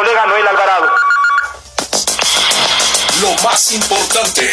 colega Noel Alvarado. Lo más importante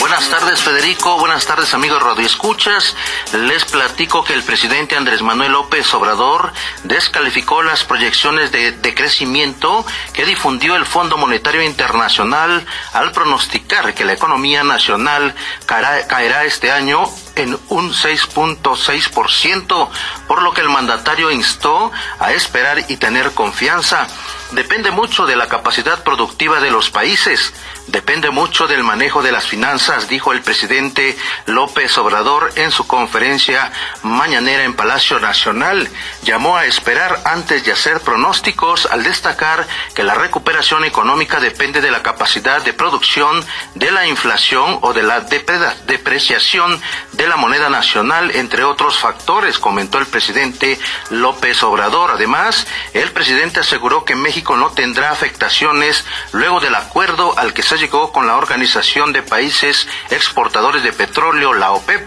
Buenas tardes Federico, buenas tardes amigos radioescuchas. Les platico que el presidente Andrés Manuel López Obrador descalificó las proyecciones de, de crecimiento que difundió el Fondo Monetario Internacional al pronosticar que la economía nacional caerá, caerá este año en un 6.6%, por lo que el mandatario instó a esperar y tener confianza. Depende mucho de la capacidad productiva de los países, depende mucho del manejo de las finanzas, dijo el presidente López Obrador en su conferencia mañanera en Palacio Nacional. Llamó a esperar antes de hacer pronósticos al destacar que la recuperación económica depende de la capacidad de producción, de la inflación o de la depreciación de la moneda nacional, entre otros factores, comentó el presidente López Obrador. Además, el presidente aseguró que México no tendrá afectaciones luego del acuerdo al que se llegó con la Organización de Países Exportadores de Petróleo, la OPEP,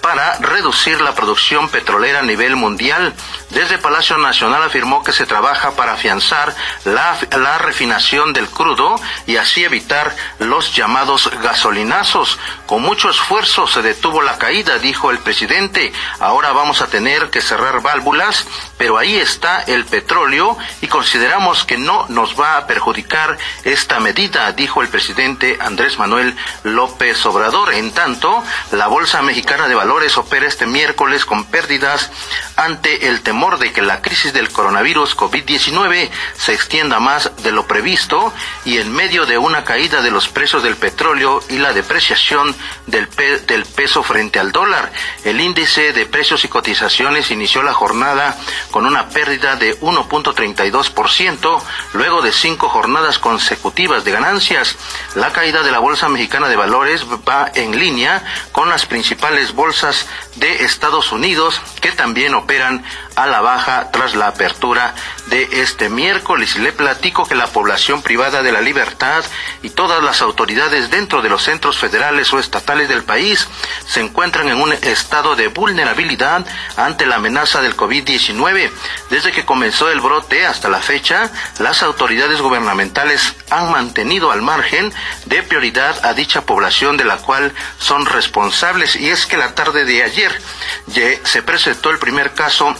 para reducir la producción petrolera a nivel mundial. Desde Palacio Nacional afirmó que se trabaja para afianzar la, la, refinación del crudo y así evitar los llamados gasolinazos. Con mucho esfuerzo se detuvo la caída, dijo el presidente. Ahora vamos a tener que cerrar válvulas, pero ahí está el petróleo y consideramos que no nos va a perjudicar esta medida, dijo el presidente Andrés Manuel López Obrador. En tanto, la Bolsa Mexicana de Valores opera este miércoles con pérdidas ante el temor de que la crisis del coronavirus COVID-19 se extienda más de lo previsto y en medio de una caída de los precios del petróleo y la depreciación del, pe del peso frente al dólar. El índice de precios y cotizaciones inició la jornada con una pérdida de 1.32% luego de cinco jornadas consecutivas de ganancias. La caída de la Bolsa Mexicana de Valores va en línea con las principales bolsas de Estados Unidos que también operan a la baja tras la apertura de este miércoles. Le platico que la población privada de la libertad y todas las autoridades dentro de los centros federales o estatales del país se encuentran en un estado de vulnerabilidad ante la amenaza del COVID-19. Desde que comenzó el brote hasta la fecha, las autoridades gubernamentales han mantenido al margen de prioridad a dicha población de la cual son responsables y es que la tarde de ayer se presentó el primer caso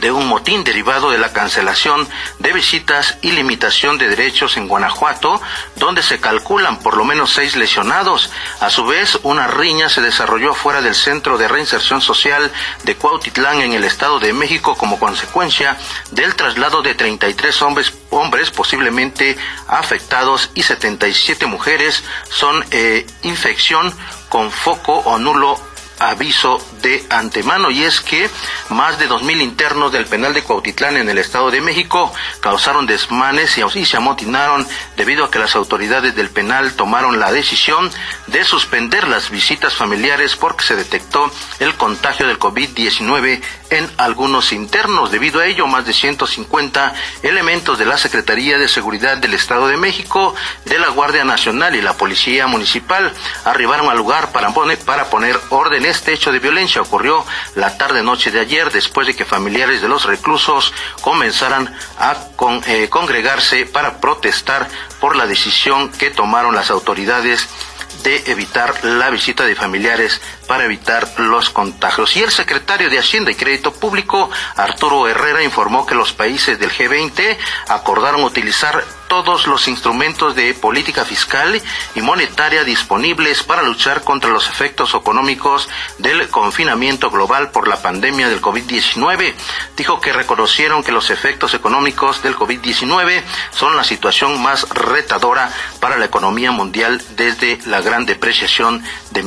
de un motín derivado de la cancelación de visitas y limitación de derechos en Guanajuato, donde se calculan por lo menos seis lesionados. A su vez, una riña se desarrolló afuera del Centro de Reinserción Social de Cuautitlán en el Estado de México como consecuencia del traslado de 33 hombres, hombres posiblemente afectados y 77 mujeres son eh, infección con foco o nulo aviso de antemano y es que más de dos mil internos del penal de Cuautitlán en el Estado de México causaron desmanes y se amotinaron debido a que las autoridades del penal tomaron la decisión de suspender las visitas familiares porque se detectó el contagio del COVID-19 en algunos internos. Debido a ello, más de 150 elementos de la Secretaría de Seguridad del Estado de México, de la Guardia Nacional y la Policía Municipal arribaron al lugar para poner, para poner orden. Este hecho de violencia ocurrió la tarde-noche de ayer después de que familiares de los reclusos comenzaran a eh, congregarse para protestar por la decisión que tomaron las autoridades de evitar la visita de familiares para evitar los contagios. Y el secretario de Hacienda y Crédito Público, Arturo Herrera, informó que los países del G20 acordaron utilizar todos los instrumentos de política fiscal y monetaria disponibles para luchar contra los efectos económicos del confinamiento global por la pandemia del COVID-19. Dijo que reconocieron que los efectos económicos del COVID-19 son la situación más retadora para la economía mundial desde la Gran Depreciación de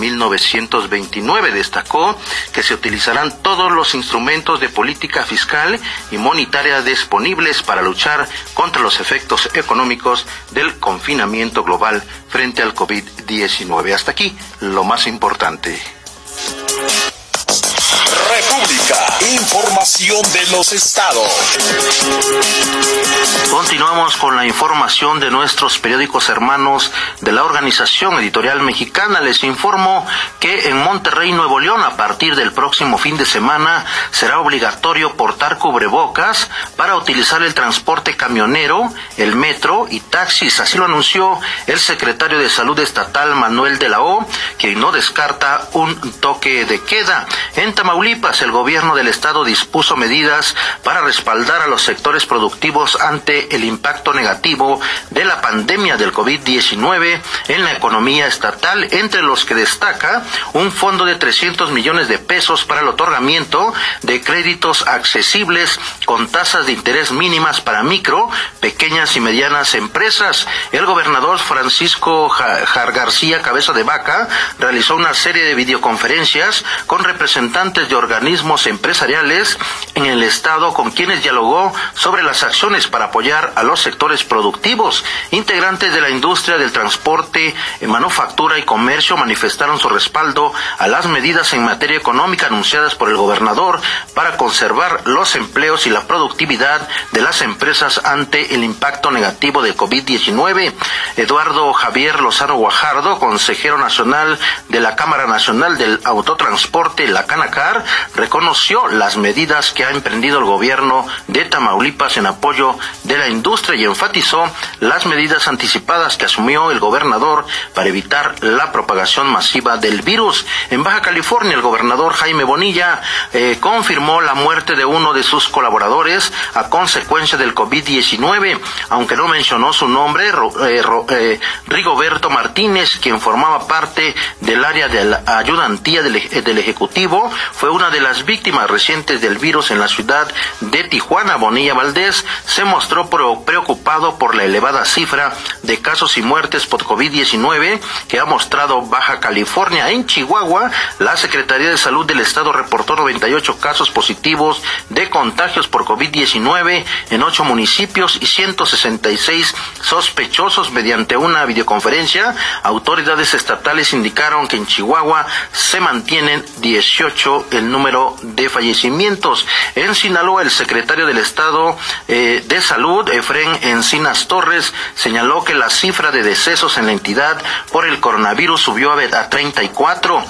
1929. Destacó que se utilizarán todos los instrumentos de política fiscal y monetaria disponibles para luchar contra los efectos económicos del confinamiento global frente al COVID-19. Hasta aquí lo más importante. Información de los estados. Continuamos con la información de nuestros periódicos hermanos de la Organización Editorial Mexicana. Les informo que en Monterrey, Nuevo León, a partir del próximo fin de semana, será obligatorio portar cubrebocas para utilizar el transporte camionero, el metro y taxis. Así lo anunció el secretario de Salud Estatal, Manuel de la O, quien no descarta un toque de queda. En Tamaulipas, el gobierno del estado dispuso medidas para respaldar a los sectores productivos ante el impacto negativo de la pandemia del COVID-19 en la economía estatal, entre los que destaca un fondo de 300 millones de pesos para el otorgamiento de créditos accesibles con tasas de interés mínimas para micro, pequeñas y medianas empresas. El gobernador Francisco Jar García Cabeza de Vaca realizó una serie de videoconferencias con representantes de organismos empresariales en el Estado con quienes dialogó sobre las acciones para apoyar a los sectores productivos. Integrantes de la industria del transporte, manufactura y comercio manifestaron su respaldo a las medidas en materia económica anunciadas por el gobernador para conservar los empleos y la productividad de las empresas ante el impacto negativo del COVID-19. Eduardo Javier Lozano Guajardo, consejero nacional de la Cámara Nacional del Autotransporte, la Canacar, reconoció las medidas que ha emprendido el gobierno de Tamaulipas en apoyo de la industria y enfatizó las medidas anticipadas que asumió el gobernador para evitar la propagación masiva del virus. En Baja California, el gobernador Jaime Bonilla eh, confirmó la muerte de uno de sus colaboradores a consecuencia del COVID-19, aunque no mencionó su nombre, eh, eh, Rigoberto Martínez, quien formaba parte del área de la ayudantía del, Ejecutivo, fue una de las víctimas del virus en la ciudad de Tijuana. Bonilla Valdés se mostró preocupado por la elevada cifra de casos y muertes por COVID-19 que ha mostrado Baja California. En Chihuahua, la Secretaría de Salud del Estado reportó 98 casos positivos de contagios por COVID-19 en ocho municipios y 166 sospechosos mediante una videoconferencia. Autoridades estatales indicaron que en Chihuahua se mantienen 18 el número fallecimientos. En Sinaloa, el secretario del Estado eh, de Salud, Efren Encinas Torres, señaló que la cifra de decesos en la entidad por el coronavirus subió a 34.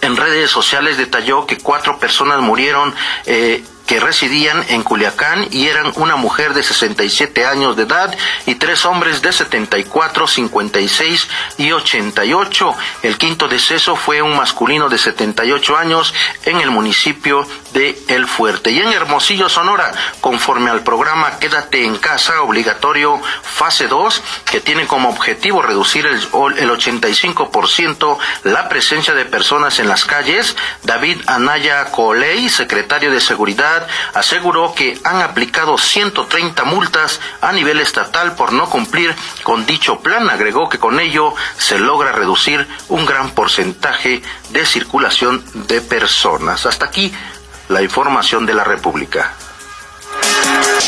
En redes sociales detalló que cuatro personas murieron eh, que residían en Culiacán y eran una mujer de 67 años de edad y tres hombres de 74, 56 y 88. El quinto deceso fue un masculino de 78 años en el municipio de Fuerte. Y en Hermosillo, Sonora, conforme al programa Quédate en casa obligatorio fase 2, que tiene como objetivo reducir el, el 85% la presencia de personas en las calles, David Anaya Coley, secretario de Seguridad aseguró que han aplicado 130 multas a nivel estatal por no cumplir con dicho plan. Agregó que con ello se logra reducir un gran porcentaje de circulación de personas. Hasta aquí la información de la República.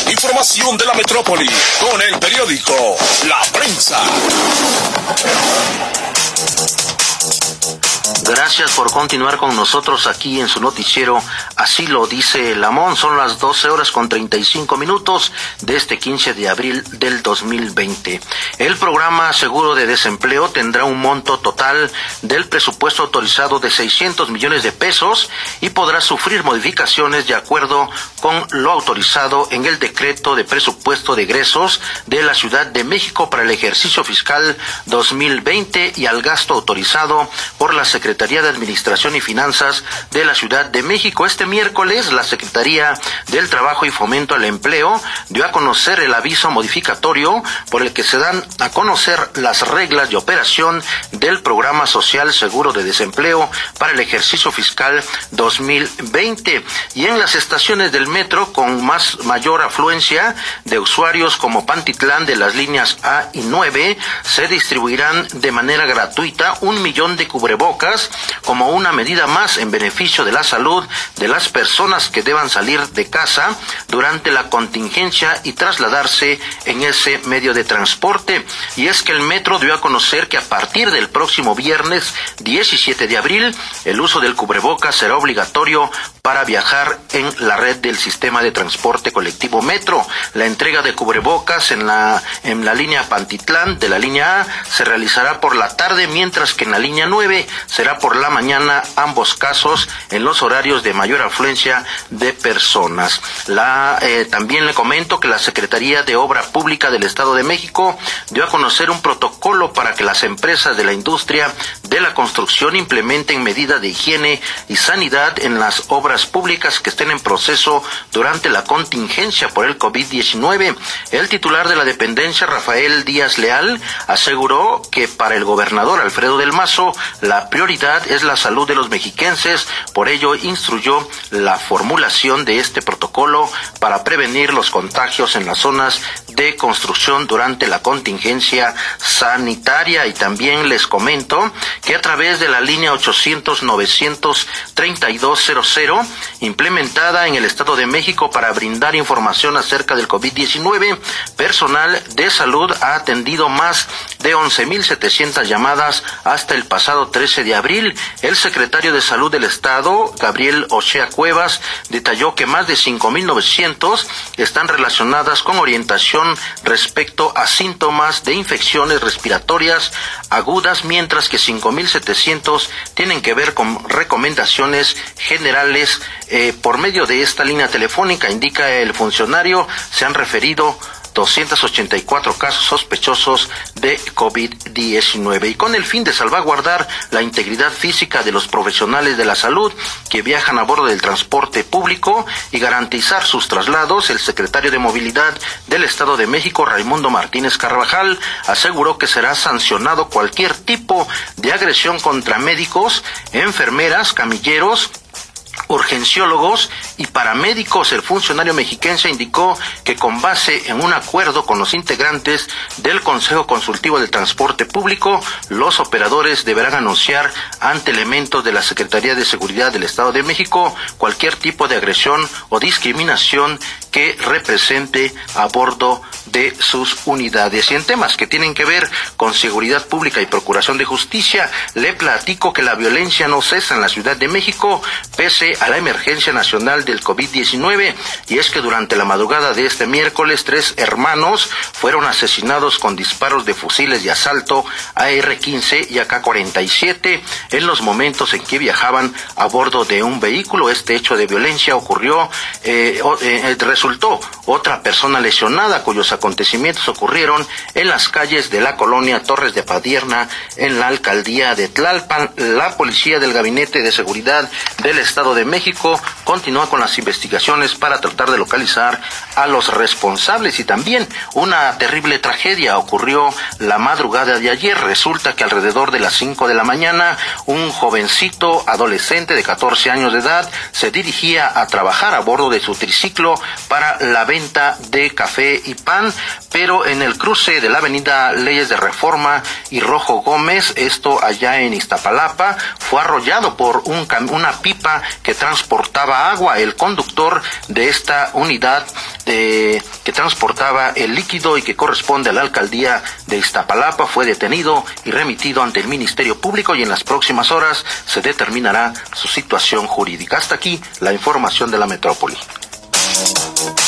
Información de la metrópoli con el periódico La Prensa. Gracias por continuar con nosotros aquí en su noticiero. Así lo dice Lamón. Son las 12 horas con 35 minutos de este 15 de abril del 2020. El programa Seguro de Desempleo tendrá un monto total del presupuesto autorizado de 600 millones de pesos y podrá sufrir modificaciones de acuerdo con lo autorizado en el decreto de presupuesto de egresos de la Ciudad de México para el ejercicio fiscal 2020 y al gasto autorizado por la Secretaría Secretaría de Administración y Finanzas de la Ciudad de México. Este miércoles, la Secretaría del Trabajo y Fomento al Empleo dio a conocer el aviso modificatorio por el que se dan a conocer las reglas de operación del Programa Social Seguro de Desempleo para el ejercicio fiscal 2020. Y en las estaciones del metro con más mayor afluencia de usuarios como Pantitlán de las líneas A y 9 se distribuirán de manera gratuita un millón de cubrebocas como una medida más en beneficio de la salud de las personas que deban salir de casa durante la contingencia y trasladarse en ese medio de transporte. Y es que el metro dio a conocer que a partir del próximo viernes 17 de abril el uso del cubrebocas será obligatorio para viajar en la red del sistema de transporte colectivo Metro. La entrega de cubrebocas en la, en la línea Pantitlán de la línea A se realizará por la tarde, mientras que en la línea 9 será por la mañana, ambos casos en los horarios de mayor afluencia de personas. La, eh, también le comento que la Secretaría de Obra Pública del Estado de México dio a conocer un protocolo para que las empresas de la industria de la construcción implementen medidas de higiene y sanidad en las obras públicas que estén en proceso durante la contingencia por el COVID-19. El titular de la dependencia, Rafael Díaz Leal, aseguró que para el gobernador Alfredo del Mazo la es la salud de los mexiquenses, por ello instruyó la formulación de este protocolo para prevenir los contagios en las zonas de construcción durante la contingencia sanitaria. Y también les comento que a través de la línea 800 900 3200 implementada en el Estado de México para brindar información acerca del COVID-19, personal de salud ha atendido más de 11.700 llamadas hasta el pasado 13 de abril. El secretario de Salud del Estado, Gabriel Ochea Cuevas, detalló que más de 5.900 están relacionadas con orientación respecto a síntomas de infecciones respiratorias agudas, mientras que 5.700 tienen que ver con recomendaciones generales eh, por medio de esta línea telefónica, indica el funcionario, se han referido 284 casos sospechosos de COVID-19 y con el fin de salvaguardar la integridad física de los profesionales de la salud que viajan a bordo del transporte público y garantizar sus traslados, el secretario de Movilidad del Estado de México, Raimundo Martínez Carvajal, aseguró que será sancionado cualquier tipo de agresión contra médicos, enfermeras, camilleros, urgenciólogos y paramédicos. El funcionario mexiquense indicó que con base en un acuerdo con los integrantes del Consejo Consultivo del Transporte Público, los operadores deberán anunciar ante elementos de la Secretaría de Seguridad del Estado de México cualquier tipo de agresión o discriminación que represente a bordo de sus unidades. Y en temas que tienen que ver con seguridad pública y procuración de justicia, le platico que la violencia no cesa en la Ciudad de México, pese a la emergencia nacional del COVID-19. Y es que durante la madrugada de este miércoles, tres hermanos fueron asesinados con disparos de fusiles de asalto AR-15 y AK-47 en los momentos en que viajaban a bordo de un vehículo. Este hecho de violencia ocurrió, eh, eh, resultó otra persona lesionada cuyos acontecimientos ocurrieron en las calles de la colonia Torres de Padierna en la alcaldía de Tlalpan. La policía del Gabinete de Seguridad del Estado de México continúa con las investigaciones para tratar de localizar a los responsables y también una terrible tragedia ocurrió la madrugada de ayer. Resulta que alrededor de las 5 de la mañana un jovencito adolescente de 14 años de edad se dirigía a trabajar a bordo de su triciclo para la venta de café y pan, pero en el cruce de la avenida Leyes de Reforma y Rojo Gómez, esto allá en Iztapalapa, fue arrollado por un, una pipa que transportaba agua. El conductor de esta unidad que transportaba el líquido y que corresponde a la alcaldía de Iztapalapa fue detenido y remitido ante el Ministerio Público y en las próximas horas se determinará su situación jurídica. Hasta aquí la información de la metrópoli. Thank you.